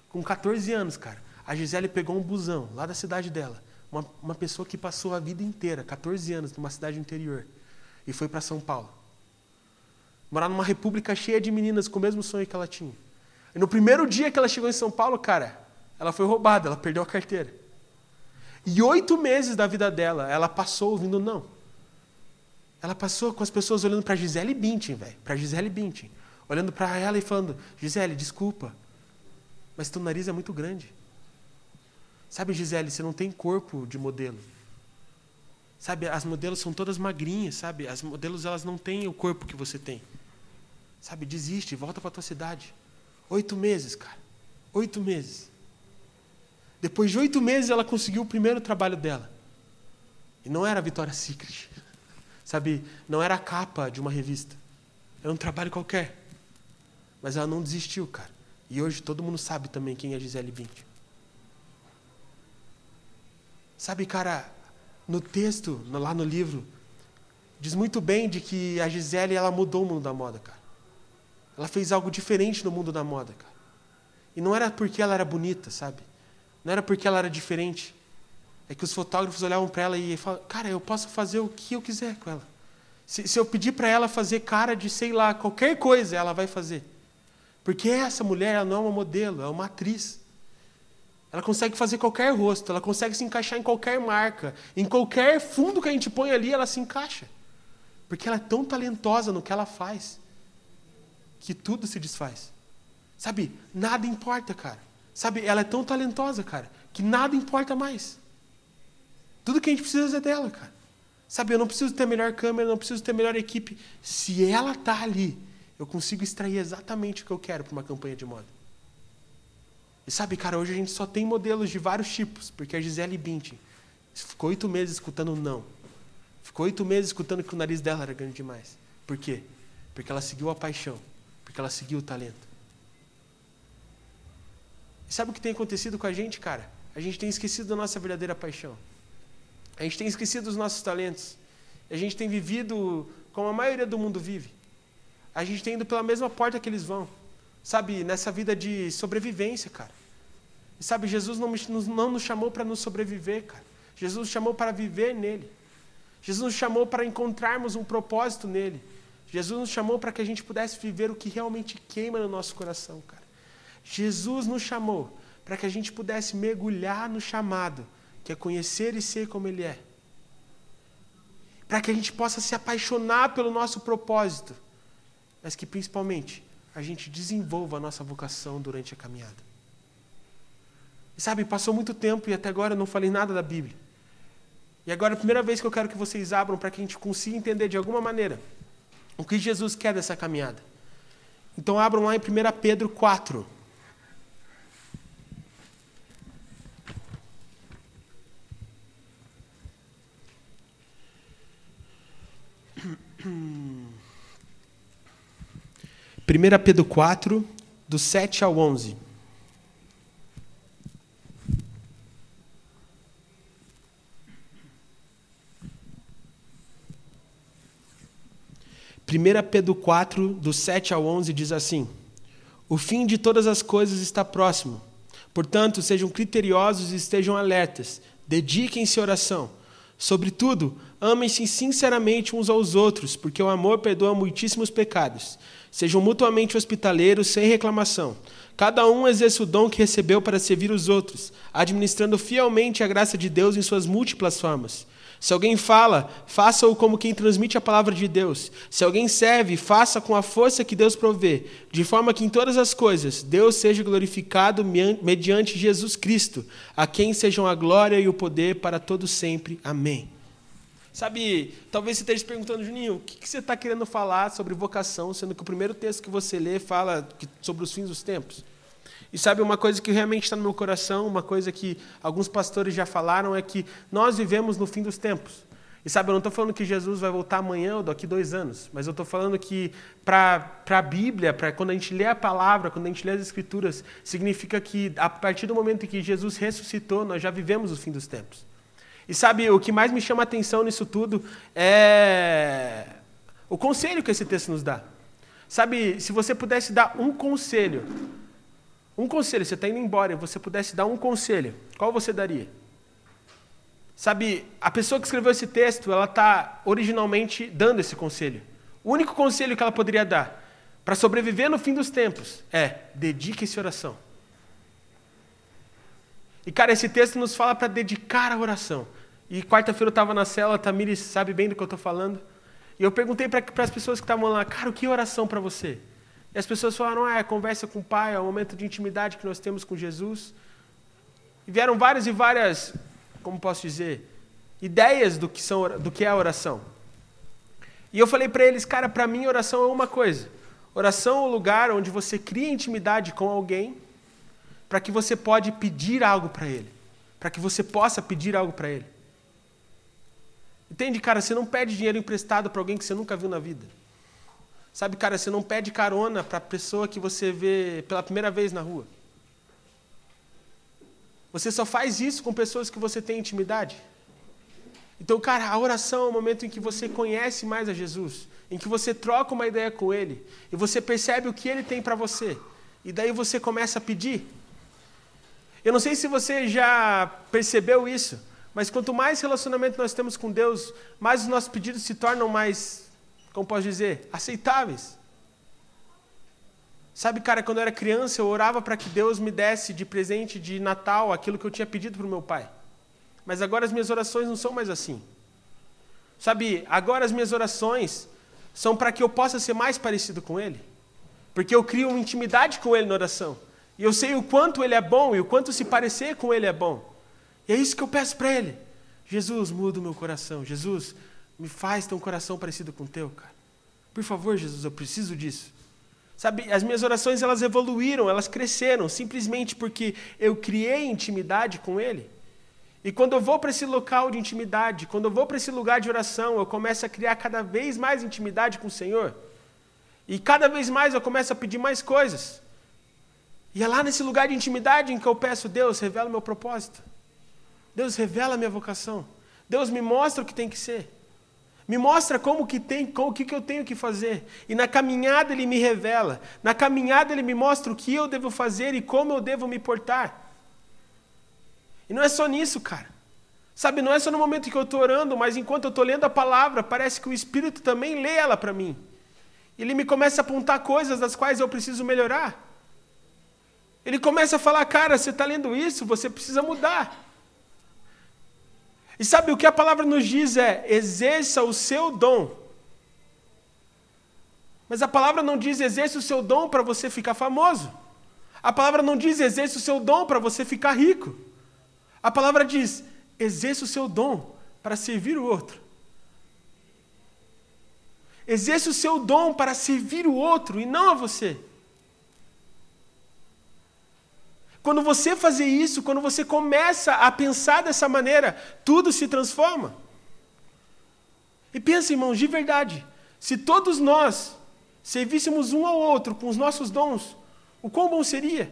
Com 14 anos, cara, a Gisele pegou um busão lá da cidade dela. Uma, uma pessoa que passou a vida inteira, 14 anos, numa cidade interior, e foi para São Paulo. Morar numa república cheia de meninas com o mesmo sonho que ela tinha. E no primeiro dia que ela chegou em São Paulo, cara, ela foi roubada, ela perdeu a carteira. E oito meses da vida dela, ela passou ouvindo não. Ela passou com as pessoas olhando para Gisele Bündchen, velho, para Gisele Bündchen, olhando para ela e falando: "Gisele, desculpa, mas teu nariz é muito grande. Sabe, Gisele, você não tem corpo de modelo. Sabe, as modelos são todas magrinhas, sabe? As modelos elas não têm o corpo que você tem. Sabe, desiste, volta para tua cidade. Oito meses, cara. Oito meses. Depois de oito meses, ela conseguiu o primeiro trabalho dela. E não era a Vitória Secret. Sabe, não era a capa de uma revista. Era um trabalho qualquer. Mas ela não desistiu, cara. E hoje todo mundo sabe também quem é Gisele Bündchen. Sabe, cara, no texto, lá no livro, diz muito bem de que a Gisele ela mudou o mundo da moda, cara. Ela fez algo diferente no mundo da moda, cara. E não era porque ela era bonita, sabe? Não era porque ela era diferente é que os fotógrafos olhavam para ela e falavam, cara, eu posso fazer o que eu quiser com ela. Se, se eu pedir para ela fazer cara de, sei lá, qualquer coisa, ela vai fazer. Porque essa mulher ela não é uma modelo, é uma atriz. Ela consegue fazer qualquer rosto, ela consegue se encaixar em qualquer marca, em qualquer fundo que a gente põe ali, ela se encaixa. Porque ela é tão talentosa no que ela faz, que tudo se desfaz. Sabe, nada importa, cara. Sabe, ela é tão talentosa, cara, que nada importa mais. Tudo que a gente precisa é dela, cara. Sabe, eu não preciso ter a melhor câmera, não preciso ter a melhor equipe. Se ela está ali, eu consigo extrair exatamente o que eu quero para uma campanha de moda. E sabe, cara, hoje a gente só tem modelos de vários tipos, porque a Gisele Bündchen ficou oito meses escutando não. Ficou oito meses escutando que o nariz dela era grande demais. Por quê? Porque ela seguiu a paixão, porque ela seguiu o talento. E sabe o que tem acontecido com a gente, cara? A gente tem esquecido da nossa verdadeira paixão. A gente tem esquecido os nossos talentos. A gente tem vivido como a maioria do mundo vive. A gente tem ido pela mesma porta que eles vão. Sabe, nessa vida de sobrevivência, cara. E sabe, Jesus não, não nos chamou para nos sobreviver, cara. Jesus nos chamou para viver nele. Jesus nos chamou para encontrarmos um propósito nele. Jesus nos chamou para que a gente pudesse viver o que realmente queima no nosso coração, cara. Jesus nos chamou para que a gente pudesse mergulhar no chamado que é conhecer e ser como Ele é. Para que a gente possa se apaixonar pelo nosso propósito mas que principalmente a gente desenvolva a nossa vocação durante a caminhada. E sabe, passou muito tempo e até agora eu não falei nada da Bíblia. E agora é a primeira vez que eu quero que vocês abram para que a gente consiga entender de alguma maneira o que Jesus quer dessa caminhada. Então abram lá em 1 Pedro 4. Primeira Pedro 4, do 7 ao 11. 1 Pedro 4, do 7 ao 11, diz assim: O fim de todas as coisas está próximo. Portanto, sejam criteriosos e estejam alertas. Dediquem-se à oração. Sobretudo, amem-se sinceramente uns aos outros, porque o amor perdoa muitíssimos pecados. Sejam mutuamente hospitaleiros, sem reclamação. Cada um exerça o dom que recebeu para servir os outros, administrando fielmente a graça de Deus em suas múltiplas formas. Se alguém fala, faça-o como quem transmite a palavra de Deus. Se alguém serve, faça com a força que Deus provê, de forma que em todas as coisas Deus seja glorificado mediante Jesus Cristo, a quem sejam a glória e o poder para todos sempre. Amém. Sabe, talvez você esteja se perguntando, Juninho, o que você está querendo falar sobre vocação, sendo que o primeiro texto que você lê fala sobre os fins dos tempos? E sabe uma coisa que realmente está no meu coração, uma coisa que alguns pastores já falaram, é que nós vivemos no fim dos tempos. E sabe, eu não estou falando que Jesus vai voltar amanhã ou daqui dois anos, mas eu estou falando que para a Bíblia, para quando a gente lê a palavra, quando a gente lê as Escrituras, significa que a partir do momento em que Jesus ressuscitou, nós já vivemos o fim dos tempos. E sabe, o que mais me chama a atenção nisso tudo é o conselho que esse texto nos dá. Sabe, se você pudesse dar um conselho um conselho, você está indo embora e você pudesse dar um conselho, qual você daria? Sabe, a pessoa que escreveu esse texto, ela está originalmente dando esse conselho. O único conselho que ela poderia dar para sobreviver no fim dos tempos é: dedique-se à oração. E, cara, esse texto nos fala para dedicar a oração. E quarta-feira eu estava na cela, a Tamires sabe bem do que eu estou falando. E eu perguntei para as pessoas que estavam lá, cara, o que é oração para você? E as pessoas falaram, ah, é conversa com o Pai, é o momento de intimidade que nós temos com Jesus. E vieram várias e várias, como posso dizer, ideias do que, são, do que é a oração. E eu falei para eles, cara, para mim oração é uma coisa. Oração é o lugar onde você cria intimidade com alguém para que você pode pedir algo para ele. Para que você possa pedir algo para ele. Entende, cara? Você não pede dinheiro emprestado para alguém que você nunca viu na vida. Sabe, cara, você não pede carona para a pessoa que você vê pela primeira vez na rua. Você só faz isso com pessoas que você tem intimidade. Então, cara, a oração é o momento em que você conhece mais a Jesus, em que você troca uma ideia com Ele, e você percebe o que Ele tem para você. E daí você começa a pedir. Eu não sei se você já percebeu isso, mas quanto mais relacionamento nós temos com Deus, mais os nossos pedidos se tornam mais como posso dizer, aceitáveis. Sabe, cara, quando eu era criança, eu orava para que Deus me desse de presente de Natal aquilo que eu tinha pedido para o meu pai. Mas agora as minhas orações não são mais assim. Sabe, agora as minhas orações são para que eu possa ser mais parecido com Ele. Porque eu crio uma intimidade com Ele na oração. E eu sei o quanto Ele é bom e o quanto se parecer com Ele é bom. E é isso que eu peço para Ele. Jesus, muda o meu coração. Jesus, me faz ter um coração parecido com o teu, cara. Por favor, Jesus, eu preciso disso. Sabe, as minhas orações elas evoluíram, elas cresceram, simplesmente porque eu criei intimidade com Ele. E quando eu vou para esse local de intimidade, quando eu vou para esse lugar de oração, eu começo a criar cada vez mais intimidade com o Senhor. E cada vez mais eu começo a pedir mais coisas. E é lá nesse lugar de intimidade em que eu peço, Deus, revela o meu propósito. Deus, revela a minha vocação. Deus, me mostra o que tem que ser. Me mostra como que tem, o que, que eu tenho que fazer. E na caminhada ele me revela. Na caminhada ele me mostra o que eu devo fazer e como eu devo me portar. E não é só nisso, cara. Sabe, não é só no momento que eu estou orando, mas enquanto eu estou lendo a palavra, parece que o Espírito também lê ela para mim. Ele me começa a apontar coisas das quais eu preciso melhorar. Ele começa a falar, cara, você está lendo isso, você precisa mudar. E sabe o que a palavra nos diz é: exerça o seu dom. Mas a palavra não diz exerça o seu dom para você ficar famoso. A palavra não diz exerça o seu dom para você ficar rico. A palavra diz exerça o seu dom para servir o outro. Exerça o seu dom para servir o outro e não a você. Quando você fazer isso, quando você começa a pensar dessa maneira, tudo se transforma. E pensa, irmãos, de verdade, se todos nós servíssemos um ao outro com os nossos dons, o quão bom seria?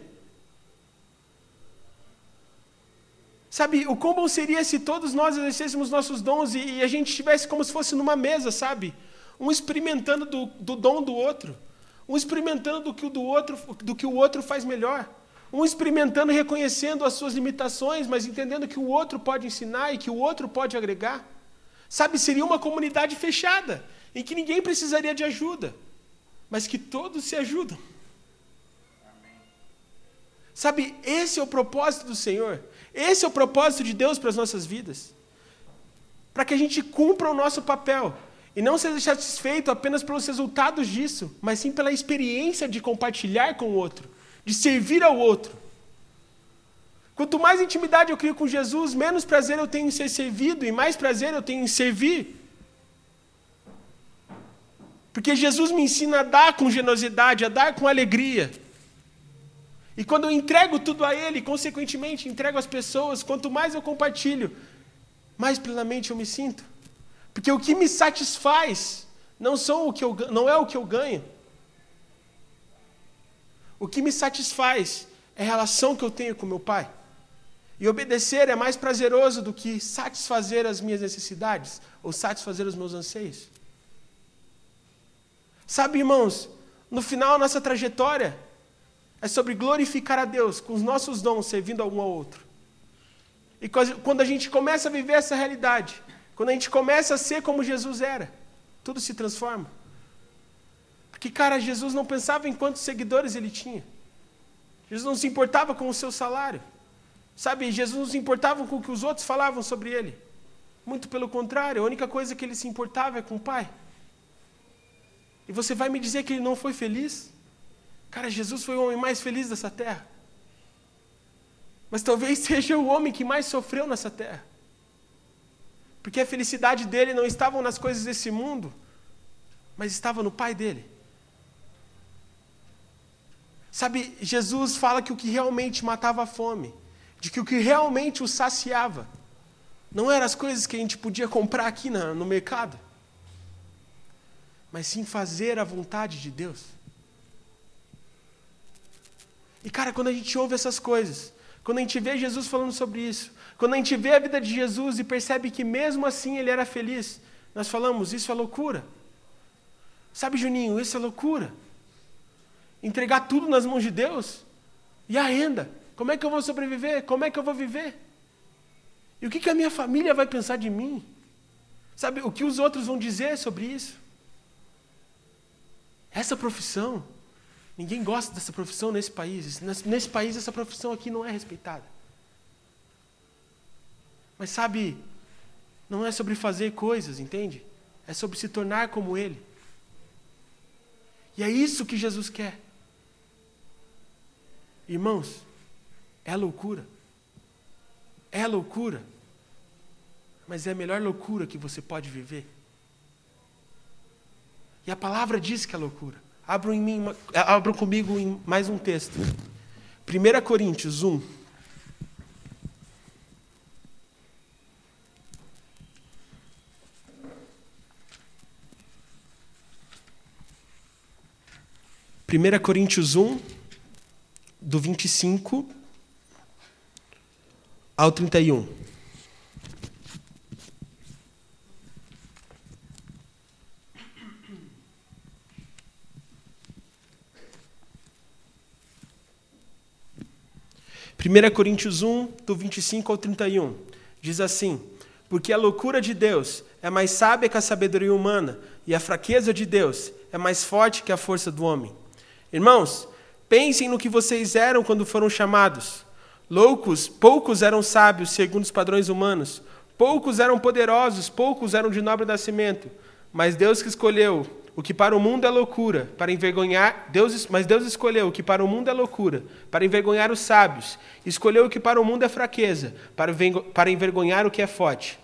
Sabe, o quão bom seria se todos nós exercêssemos nossos dons e, e a gente estivesse como se fosse numa mesa, sabe? Um experimentando do, do dom do outro, um experimentando do que, o do, outro, do que o outro faz melhor. Um experimentando e reconhecendo as suas limitações, mas entendendo que o outro pode ensinar e que o outro pode agregar. Sabe, seria uma comunidade fechada, em que ninguém precisaria de ajuda, mas que todos se ajudam. Sabe, esse é o propósito do Senhor. Esse é o propósito de Deus para as nossas vidas. Para que a gente cumpra o nosso papel. E não seja satisfeito apenas pelos resultados disso, mas sim pela experiência de compartilhar com o outro de servir ao outro. Quanto mais intimidade eu crio com Jesus, menos prazer eu tenho em ser servido e mais prazer eu tenho em servir. Porque Jesus me ensina a dar com generosidade, a dar com alegria. E quando eu entrego tudo a Ele, consequentemente entrego às pessoas, quanto mais eu compartilho, mais plenamente eu me sinto. Porque o que me satisfaz não, o que eu, não é o que eu ganho, o que me satisfaz é a relação que eu tenho com meu pai. E obedecer é mais prazeroso do que satisfazer as minhas necessidades ou satisfazer os meus anseios. Sabe, irmãos, no final, nossa trajetória é sobre glorificar a Deus com os nossos dons servindo algum ao outro. E quando a gente começa a viver essa realidade, quando a gente começa a ser como Jesus era, tudo se transforma. Porque, cara, Jesus não pensava em quantos seguidores ele tinha. Jesus não se importava com o seu salário. Sabe, Jesus não se importava com o que os outros falavam sobre ele. Muito pelo contrário, a única coisa que ele se importava é com o Pai. E você vai me dizer que ele não foi feliz? Cara, Jesus foi o homem mais feliz dessa terra. Mas talvez seja o homem que mais sofreu nessa terra. Porque a felicidade dele não estava nas coisas desse mundo, mas estava no Pai dele. Sabe, Jesus fala que o que realmente matava a fome, de que o que realmente o saciava, não eram as coisas que a gente podia comprar aqui na, no mercado, mas sim fazer a vontade de Deus. E cara, quando a gente ouve essas coisas, quando a gente vê Jesus falando sobre isso, quando a gente vê a vida de Jesus e percebe que mesmo assim ele era feliz, nós falamos: isso é loucura. Sabe, Juninho, isso é loucura entregar tudo nas mãos de Deus? E a renda? Como é que eu vou sobreviver? Como é que eu vou viver? E o que, que a minha família vai pensar de mim? Sabe, o que os outros vão dizer sobre isso? Essa profissão, ninguém gosta dessa profissão nesse país. Nesse país, essa profissão aqui não é respeitada. Mas sabe, não é sobre fazer coisas, entende? É sobre se tornar como Ele. E é isso que Jesus quer. Irmãos, é loucura. É loucura. Mas é a melhor loucura que você pode viver. E a palavra diz que é loucura. Abram, em mim, abram comigo em mais um texto. 1 Coríntios 1. Primeira Coríntios 1, do 25 ao 31. Primeira Coríntios 1, do 25 ao 31, diz assim: Porque a loucura de Deus é mais sábia que a sabedoria humana, e a fraqueza de Deus é mais forte que a força do homem. Irmãos, Pensem no que vocês eram quando foram chamados. Loucos, poucos eram sábios segundo os padrões humanos. Poucos eram poderosos, poucos eram de nobre nascimento. Mas Deus que escolheu o que para o mundo é loucura, para envergonhar, Deus, mas Deus escolheu o que para o mundo é loucura, para envergonhar os sábios. Escolheu o que para o mundo é fraqueza, para, para envergonhar o que é forte.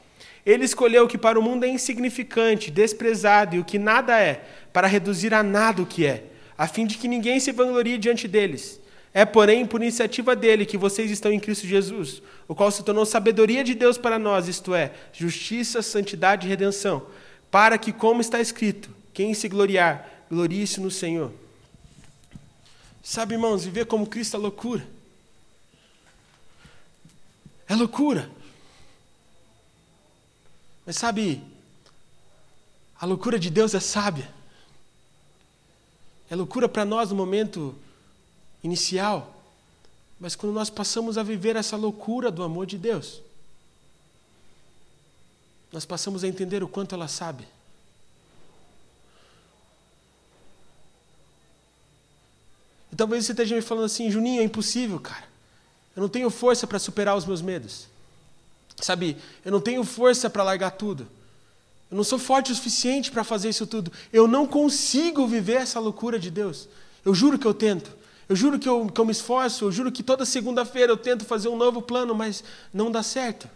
Ele escolheu o que para o mundo é insignificante, desprezado e o que nada é, para reduzir a nada o que é, a fim de que ninguém se vanglorie diante deles. É, porém, por iniciativa dele que vocês estão em Cristo Jesus, o qual se tornou sabedoria de Deus para nós, isto é, justiça, santidade e redenção, para que, como está escrito, quem se gloriar, glorie-se no Senhor. Sabe, irmãos, viver como Cristo é loucura. É loucura. Mas sabe, a loucura de Deus é sábia. É loucura para nós no momento inicial, mas quando nós passamos a viver essa loucura do amor de Deus, nós passamos a entender o quanto ela sabe. E talvez você esteja me falando assim, Juninho, é impossível, cara. Eu não tenho força para superar os meus medos. Sabe, eu não tenho força para largar tudo. Eu não sou forte o suficiente para fazer isso tudo. Eu não consigo viver essa loucura de Deus. Eu juro que eu tento. Eu juro que eu, que eu me esforço, eu juro que toda segunda-feira eu tento fazer um novo plano, mas não dá certo.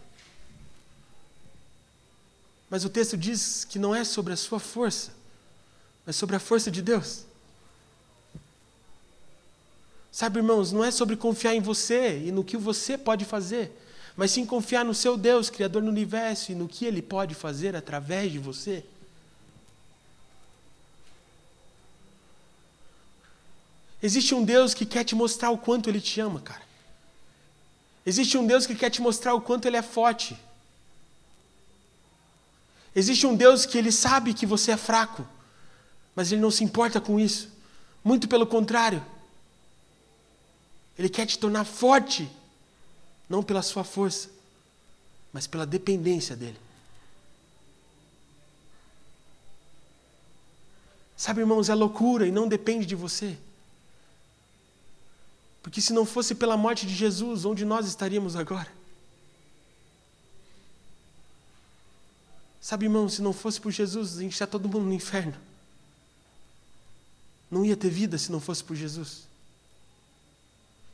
Mas o texto diz que não é sobre a sua força, mas sobre a força de Deus. Sabe, irmãos, não é sobre confiar em você e no que você pode fazer, mas sim confiar no seu Deus, Criador do universo, e no que Ele pode fazer através de você. Existe um Deus que quer te mostrar o quanto Ele te ama, cara. Existe um Deus que quer te mostrar o quanto Ele é forte. Existe um Deus que Ele sabe que você é fraco, mas Ele não se importa com isso. Muito pelo contrário. Ele quer te tornar forte, não pela sua força, mas pela dependência dEle. Sabe, irmãos, é loucura e não depende de você. Porque se não fosse pela morte de Jesus, onde nós estaríamos agora? Sabe, irmão, se não fosse por Jesus, a gente está todo mundo no inferno. Não ia ter vida se não fosse por Jesus.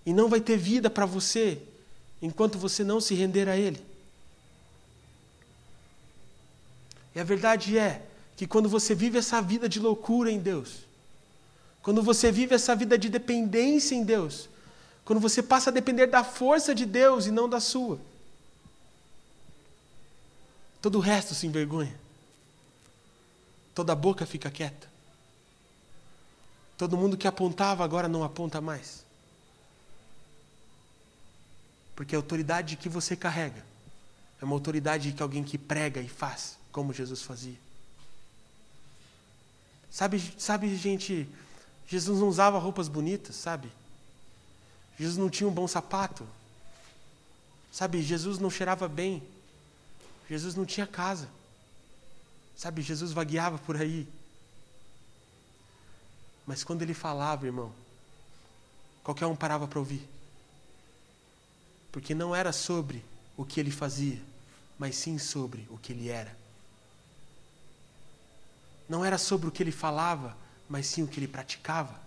E não vai ter vida para você enquanto você não se render a Ele. E a verdade é que quando você vive essa vida de loucura em Deus, quando você vive essa vida de dependência em Deus, quando você passa a depender da força de Deus e não da sua. Todo o resto se envergonha. Toda a boca fica quieta. Todo mundo que apontava agora não aponta mais. Porque a autoridade que você carrega é uma autoridade que alguém que prega e faz, como Jesus fazia. Sabe, sabe, gente, Jesus não usava roupas bonitas, sabe? Jesus não tinha um bom sapato. Sabe, Jesus não cheirava bem. Jesus não tinha casa. Sabe, Jesus vagueava por aí. Mas quando ele falava, irmão, qualquer um parava para ouvir. Porque não era sobre o que ele fazia, mas sim sobre o que ele era. Não era sobre o que ele falava, mas sim o que ele praticava.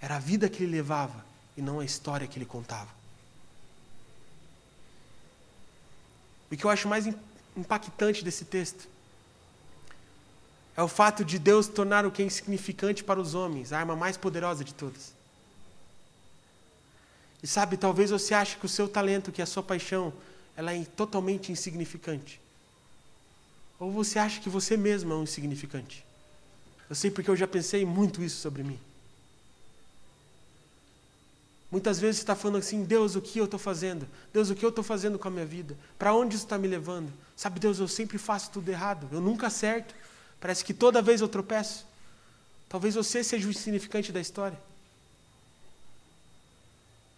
Era a vida que ele levava e não a história que ele contava. O que eu acho mais impactante desse texto é o fato de Deus tornar o que é insignificante para os homens a arma mais poderosa de todas. E sabe, talvez você ache que o seu talento, que a sua paixão, ela é totalmente insignificante. Ou você acha que você mesmo é um insignificante. Eu sei porque eu já pensei muito isso sobre mim. Muitas vezes você está falando assim, Deus, o que eu estou fazendo? Deus, o que eu estou fazendo com a minha vida? Para onde isso está me levando? Sabe, Deus, eu sempre faço tudo errado, eu nunca acerto. Parece que toda vez eu tropeço. Talvez você seja o insignificante da história.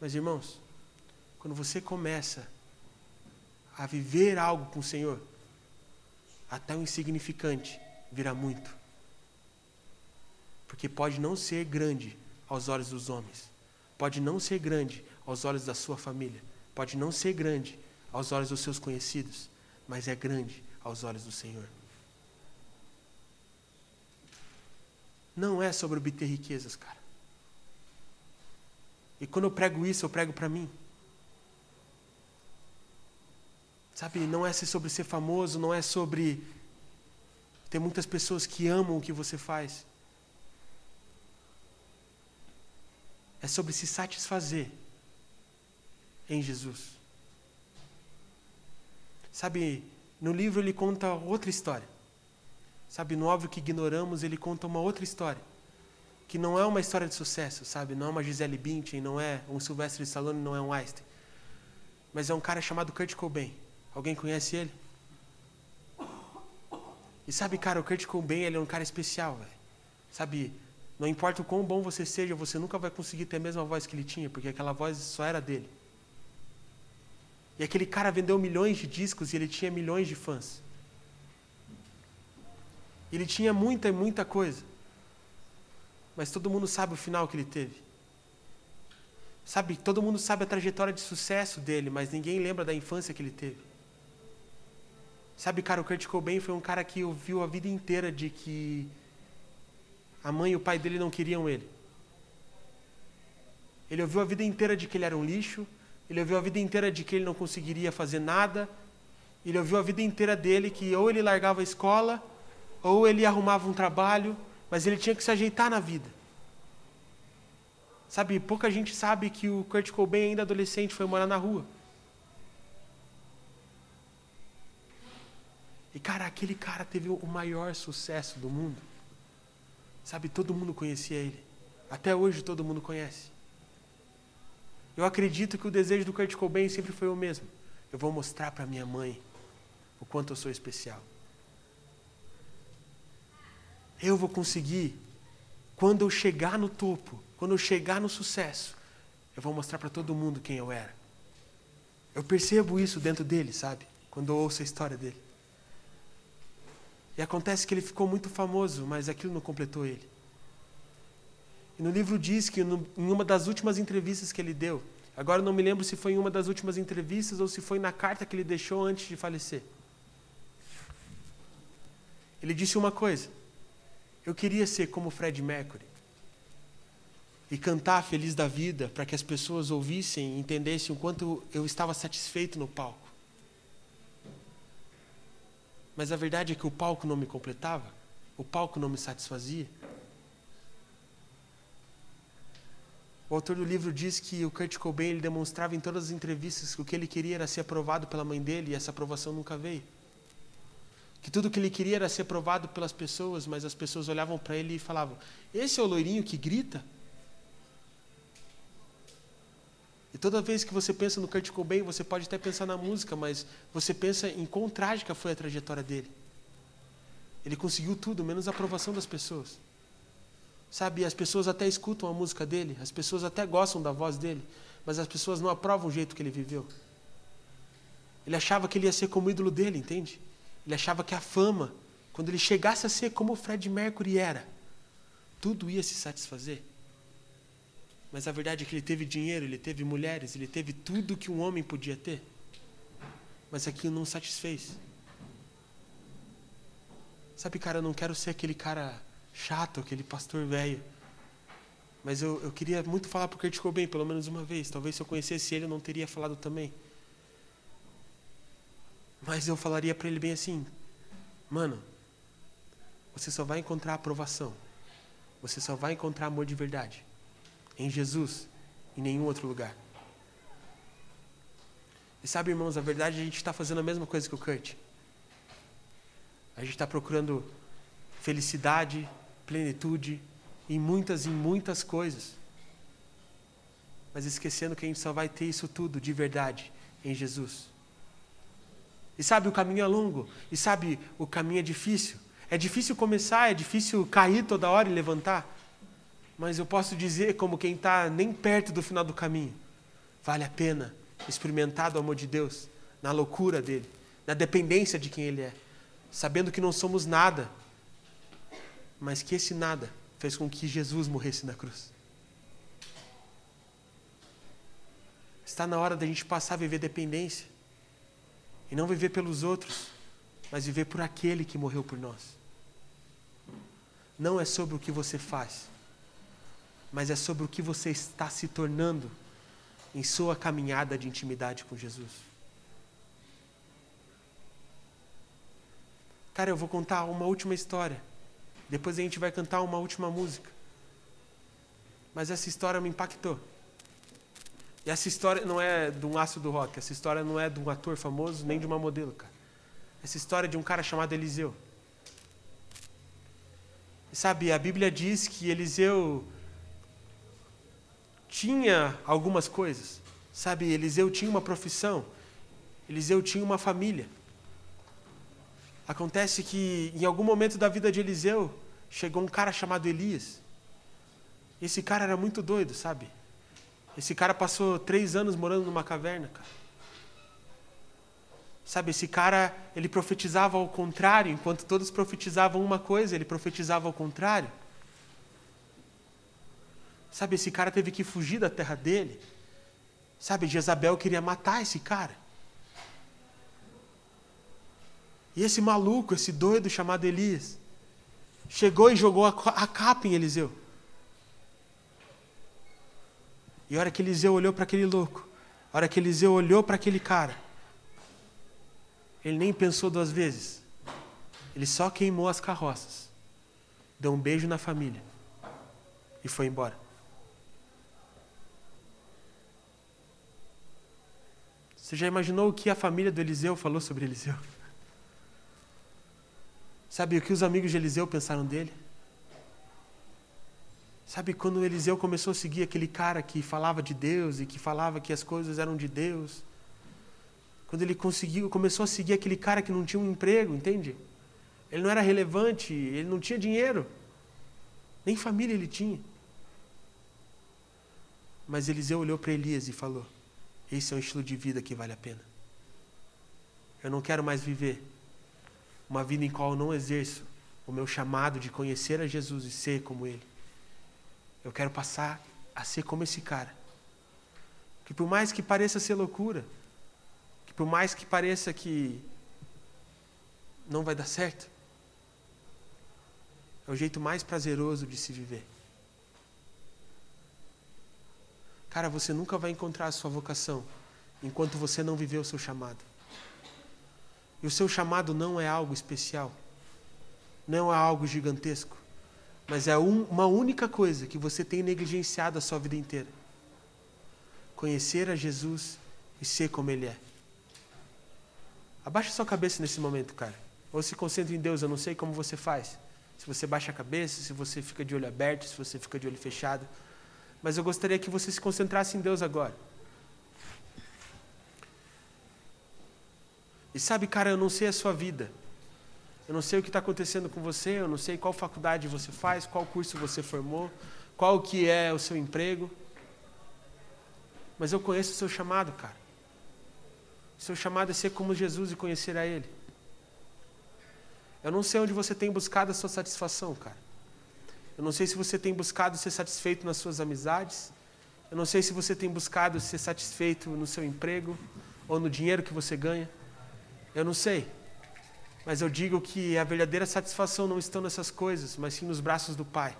Mas, irmãos, quando você começa a viver algo com o Senhor, até o insignificante virá muito. Porque pode não ser grande aos olhos dos homens, pode não ser grande aos olhos da sua família, pode não ser grande aos olhos dos seus conhecidos, mas é grande aos olhos do Senhor. não é sobre obter riquezas, cara. E quando eu prego isso, eu prego para mim. Sabe, não é sobre ser famoso, não é sobre ter muitas pessoas que amam o que você faz. É sobre se satisfazer em Jesus. Sabe, no livro ele conta outra história. Sabe, no óbvio que ignoramos, ele conta uma outra história. Que não é uma história de sucesso, sabe? Não é uma Gisele Bündchen, não é um Sylvester Stallone, não é um Einstein. Mas é um cara chamado Kurt Cobain. Alguém conhece ele? E sabe, cara, o Kurt Cobain, ele é um cara especial, velho. Sabe, não importa o quão bom você seja, você nunca vai conseguir ter a mesma voz que ele tinha, porque aquela voz só era dele. E aquele cara vendeu milhões de discos e ele tinha milhões de fãs. Ele tinha muita e muita coisa. Mas todo mundo sabe o final que ele teve. Sabe, todo mundo sabe a trajetória de sucesso dele, mas ninguém lembra da infância que ele teve. Sabe, cara, o Kurt Cobain foi um cara que ouviu a vida inteira de que a mãe e o pai dele não queriam ele. Ele ouviu a vida inteira de que ele era um lixo, ele ouviu a vida inteira de que ele não conseguiria fazer nada. Ele ouviu a vida inteira dele que ou ele largava a escola, ou ele arrumava um trabalho, mas ele tinha que se ajeitar na vida. Sabe, pouca gente sabe que o Kurt Cobain, ainda adolescente, foi morar na rua. E, cara, aquele cara teve o maior sucesso do mundo. Sabe, todo mundo conhecia ele. Até hoje todo mundo conhece. Eu acredito que o desejo do Kurt Cobain sempre foi o mesmo. Eu vou mostrar para minha mãe o quanto eu sou especial. Eu vou conseguir, quando eu chegar no topo, quando eu chegar no sucesso, eu vou mostrar para todo mundo quem eu era. Eu percebo isso dentro dele, sabe? Quando eu ouço a história dele. E acontece que ele ficou muito famoso, mas aquilo não completou ele. E no livro diz que em uma das últimas entrevistas que ele deu, agora não me lembro se foi em uma das últimas entrevistas ou se foi na carta que ele deixou antes de falecer. Ele disse uma coisa: Eu queria ser como Fred Mercury e cantar feliz da vida para que as pessoas ouvissem e entendessem o quanto eu estava satisfeito no palco. Mas a verdade é que o palco não me completava, o palco não me satisfazia. O autor do livro diz que o Kurt Cobain ele demonstrava em todas as entrevistas que o que ele queria era ser aprovado pela mãe dele e essa aprovação nunca veio. Que tudo que ele queria era ser aprovado pelas pessoas, mas as pessoas olhavam para ele e falavam: Esse é o loirinho que grita? E toda vez que você pensa no Kurt Cobain, você pode até pensar na música, mas você pensa em quão trágica foi a trajetória dele. Ele conseguiu tudo, menos a aprovação das pessoas. Sabe, as pessoas até escutam a música dele, as pessoas até gostam da voz dele, mas as pessoas não aprovam o jeito que ele viveu. Ele achava que ele ia ser como ídolo dele, entende? Ele achava que a fama, quando ele chegasse a ser como o Fred Mercury era, tudo ia se satisfazer. Mas a verdade é que ele teve dinheiro, ele teve mulheres, ele teve tudo que um homem podia ter. Mas aquilo não satisfez. Sabe, cara, eu não quero ser aquele cara chato, aquele pastor velho. Mas eu, eu queria muito falar para o Kurt Cobain, pelo menos uma vez. Talvez se eu conhecesse ele, eu não teria falado também. Mas eu falaria para ele bem assim: Mano, você só vai encontrar aprovação. Você só vai encontrar amor de verdade. Em Jesus, em nenhum outro lugar. E sabe, irmãos, a verdade a gente está fazendo a mesma coisa que o Kurt. A gente está procurando felicidade, plenitude em muitas e muitas coisas. Mas esquecendo que a gente só vai ter isso tudo de verdade em Jesus. E sabe, o caminho é longo. E sabe, o caminho é difícil. É difícil começar, é difícil cair toda hora e levantar. Mas eu posso dizer, como quem está nem perto do final do caminho, vale a pena experimentar do amor de Deus, na loucura dele, na dependência de quem ele é, sabendo que não somos nada mas que esse nada fez com que Jesus morresse na cruz. Está na hora da gente passar a viver dependência. E não viver pelos outros, mas viver por aquele que morreu por nós. não é sobre o que você faz, mas é sobre o que você está se tornando em sua caminhada de intimidade com Jesus. Cara, eu vou contar uma última história. Depois a gente vai cantar uma última música. Mas essa história me impactou. E essa história não é de um aço do rock, essa história não é de um ator famoso, nem de uma modelo, cara. Essa história é de um cara chamado Eliseu. E sabe, a Bíblia diz que Eliseu tinha algumas coisas. Sabe, Eliseu tinha uma profissão. Eliseu tinha uma família. Acontece que em algum momento da vida de Eliseu chegou um cara chamado Elias. Esse cara era muito doido, sabe? Esse cara passou três anos morando numa caverna, cara. Sabe, esse cara, ele profetizava ao contrário, enquanto todos profetizavam uma coisa, ele profetizava ao contrário. Sabe, esse cara teve que fugir da terra dele. Sabe, Jezabel queria matar esse cara. E esse maluco, esse doido chamado Elias, chegou e jogou a capa em Eliseu. E a hora que Eliseu olhou para aquele louco, a hora que Eliseu olhou para aquele cara, ele nem pensou duas vezes. Ele só queimou as carroças, deu um beijo na família e foi embora. Você já imaginou o que a família do Eliseu falou sobre Eliseu? Sabe o que os amigos de Eliseu pensaram dele? Sabe quando Eliseu começou a seguir aquele cara que falava de Deus e que falava que as coisas eram de Deus? Quando ele conseguiu, começou a seguir aquele cara que não tinha um emprego, entende? Ele não era relevante, ele não tinha dinheiro. Nem família ele tinha. Mas Eliseu olhou para Elias e falou: Esse é um estilo de vida que vale a pena. Eu não quero mais viver uma vida em qual eu não exerço o meu chamado de conhecer a Jesus e ser como Ele. Eu quero passar a ser como esse cara. Que por mais que pareça ser loucura, que por mais que pareça que não vai dar certo, é o jeito mais prazeroso de se viver. Cara, você nunca vai encontrar a sua vocação enquanto você não viver o seu chamado. E o seu chamado não é algo especial, não é algo gigantesco. Mas é um, uma única coisa que você tem negligenciado a sua vida inteira: conhecer a Jesus e ser como Ele é. Abaixa sua cabeça nesse momento, cara. Ou se concentre em Deus, eu não sei como você faz. Se você baixa a cabeça, se você fica de olho aberto, se você fica de olho fechado. Mas eu gostaria que você se concentrasse em Deus agora. E sabe, cara, eu não sei a sua vida. Eu não sei o que está acontecendo com você, eu não sei qual faculdade você faz, qual curso você formou, qual que é o seu emprego. Mas eu conheço o seu chamado, cara. O seu chamado é ser como Jesus e conhecer a Ele. Eu não sei onde você tem buscado a sua satisfação, cara. Eu não sei se você tem buscado ser satisfeito nas suas amizades. Eu não sei se você tem buscado ser satisfeito no seu emprego ou no dinheiro que você ganha. Eu não sei. Mas eu digo que a verdadeira satisfação não está nessas coisas, mas sim nos braços do Pai,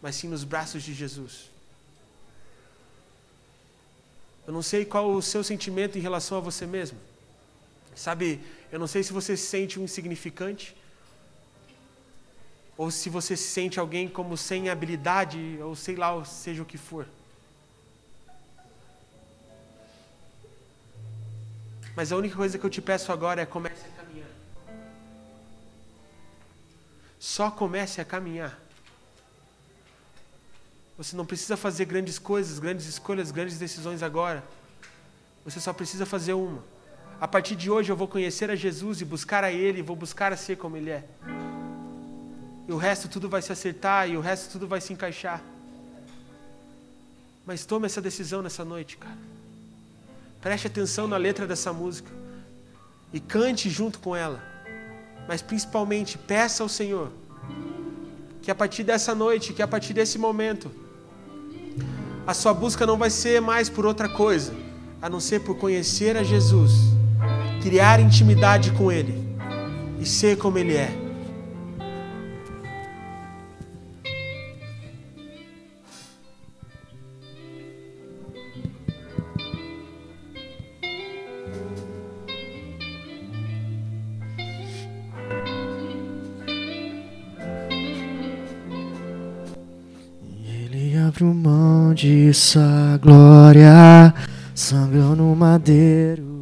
mas sim nos braços de Jesus. Eu não sei qual o seu sentimento em relação a você mesmo. Sabe, eu não sei se você se sente um insignificante, ou se você se sente alguém como sem habilidade, ou sei lá, seja o que for. Mas a única coisa que eu te peço agora é comece a Só comece a caminhar. Você não precisa fazer grandes coisas, grandes escolhas, grandes decisões agora. Você só precisa fazer uma. A partir de hoje eu vou conhecer a Jesus e buscar a Ele, vou buscar a ser como Ele é. E o resto tudo vai se acertar e o resto tudo vai se encaixar. Mas tome essa decisão nessa noite, cara. Preste atenção na letra dessa música e cante junto com ela mas principalmente peça ao Senhor que a partir dessa noite, que a partir desse momento, a sua busca não vai ser mais por outra coisa, a não ser por conhecer a Jesus, criar intimidade com Ele e ser como Ele é. De sua glória, sangrou no madeiro